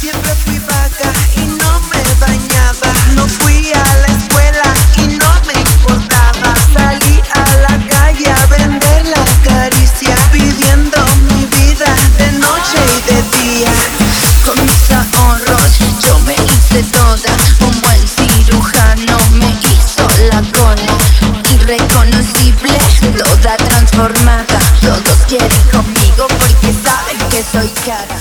Siempre fui vaca y no me bañaba. No fui a la escuela y no me importaba. Salí a la calle a vender la caricia, pidiendo mi vida de noche y de día. Con mis ahorros yo me hice toda. Un buen cirujano me hizo la cola. Irreconocible, toda transformada. Todos quieren soy cara.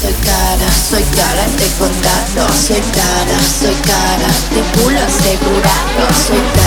Soy cara, soy cara de condado Soy cara, soy cara de culo asegurado Soy cara,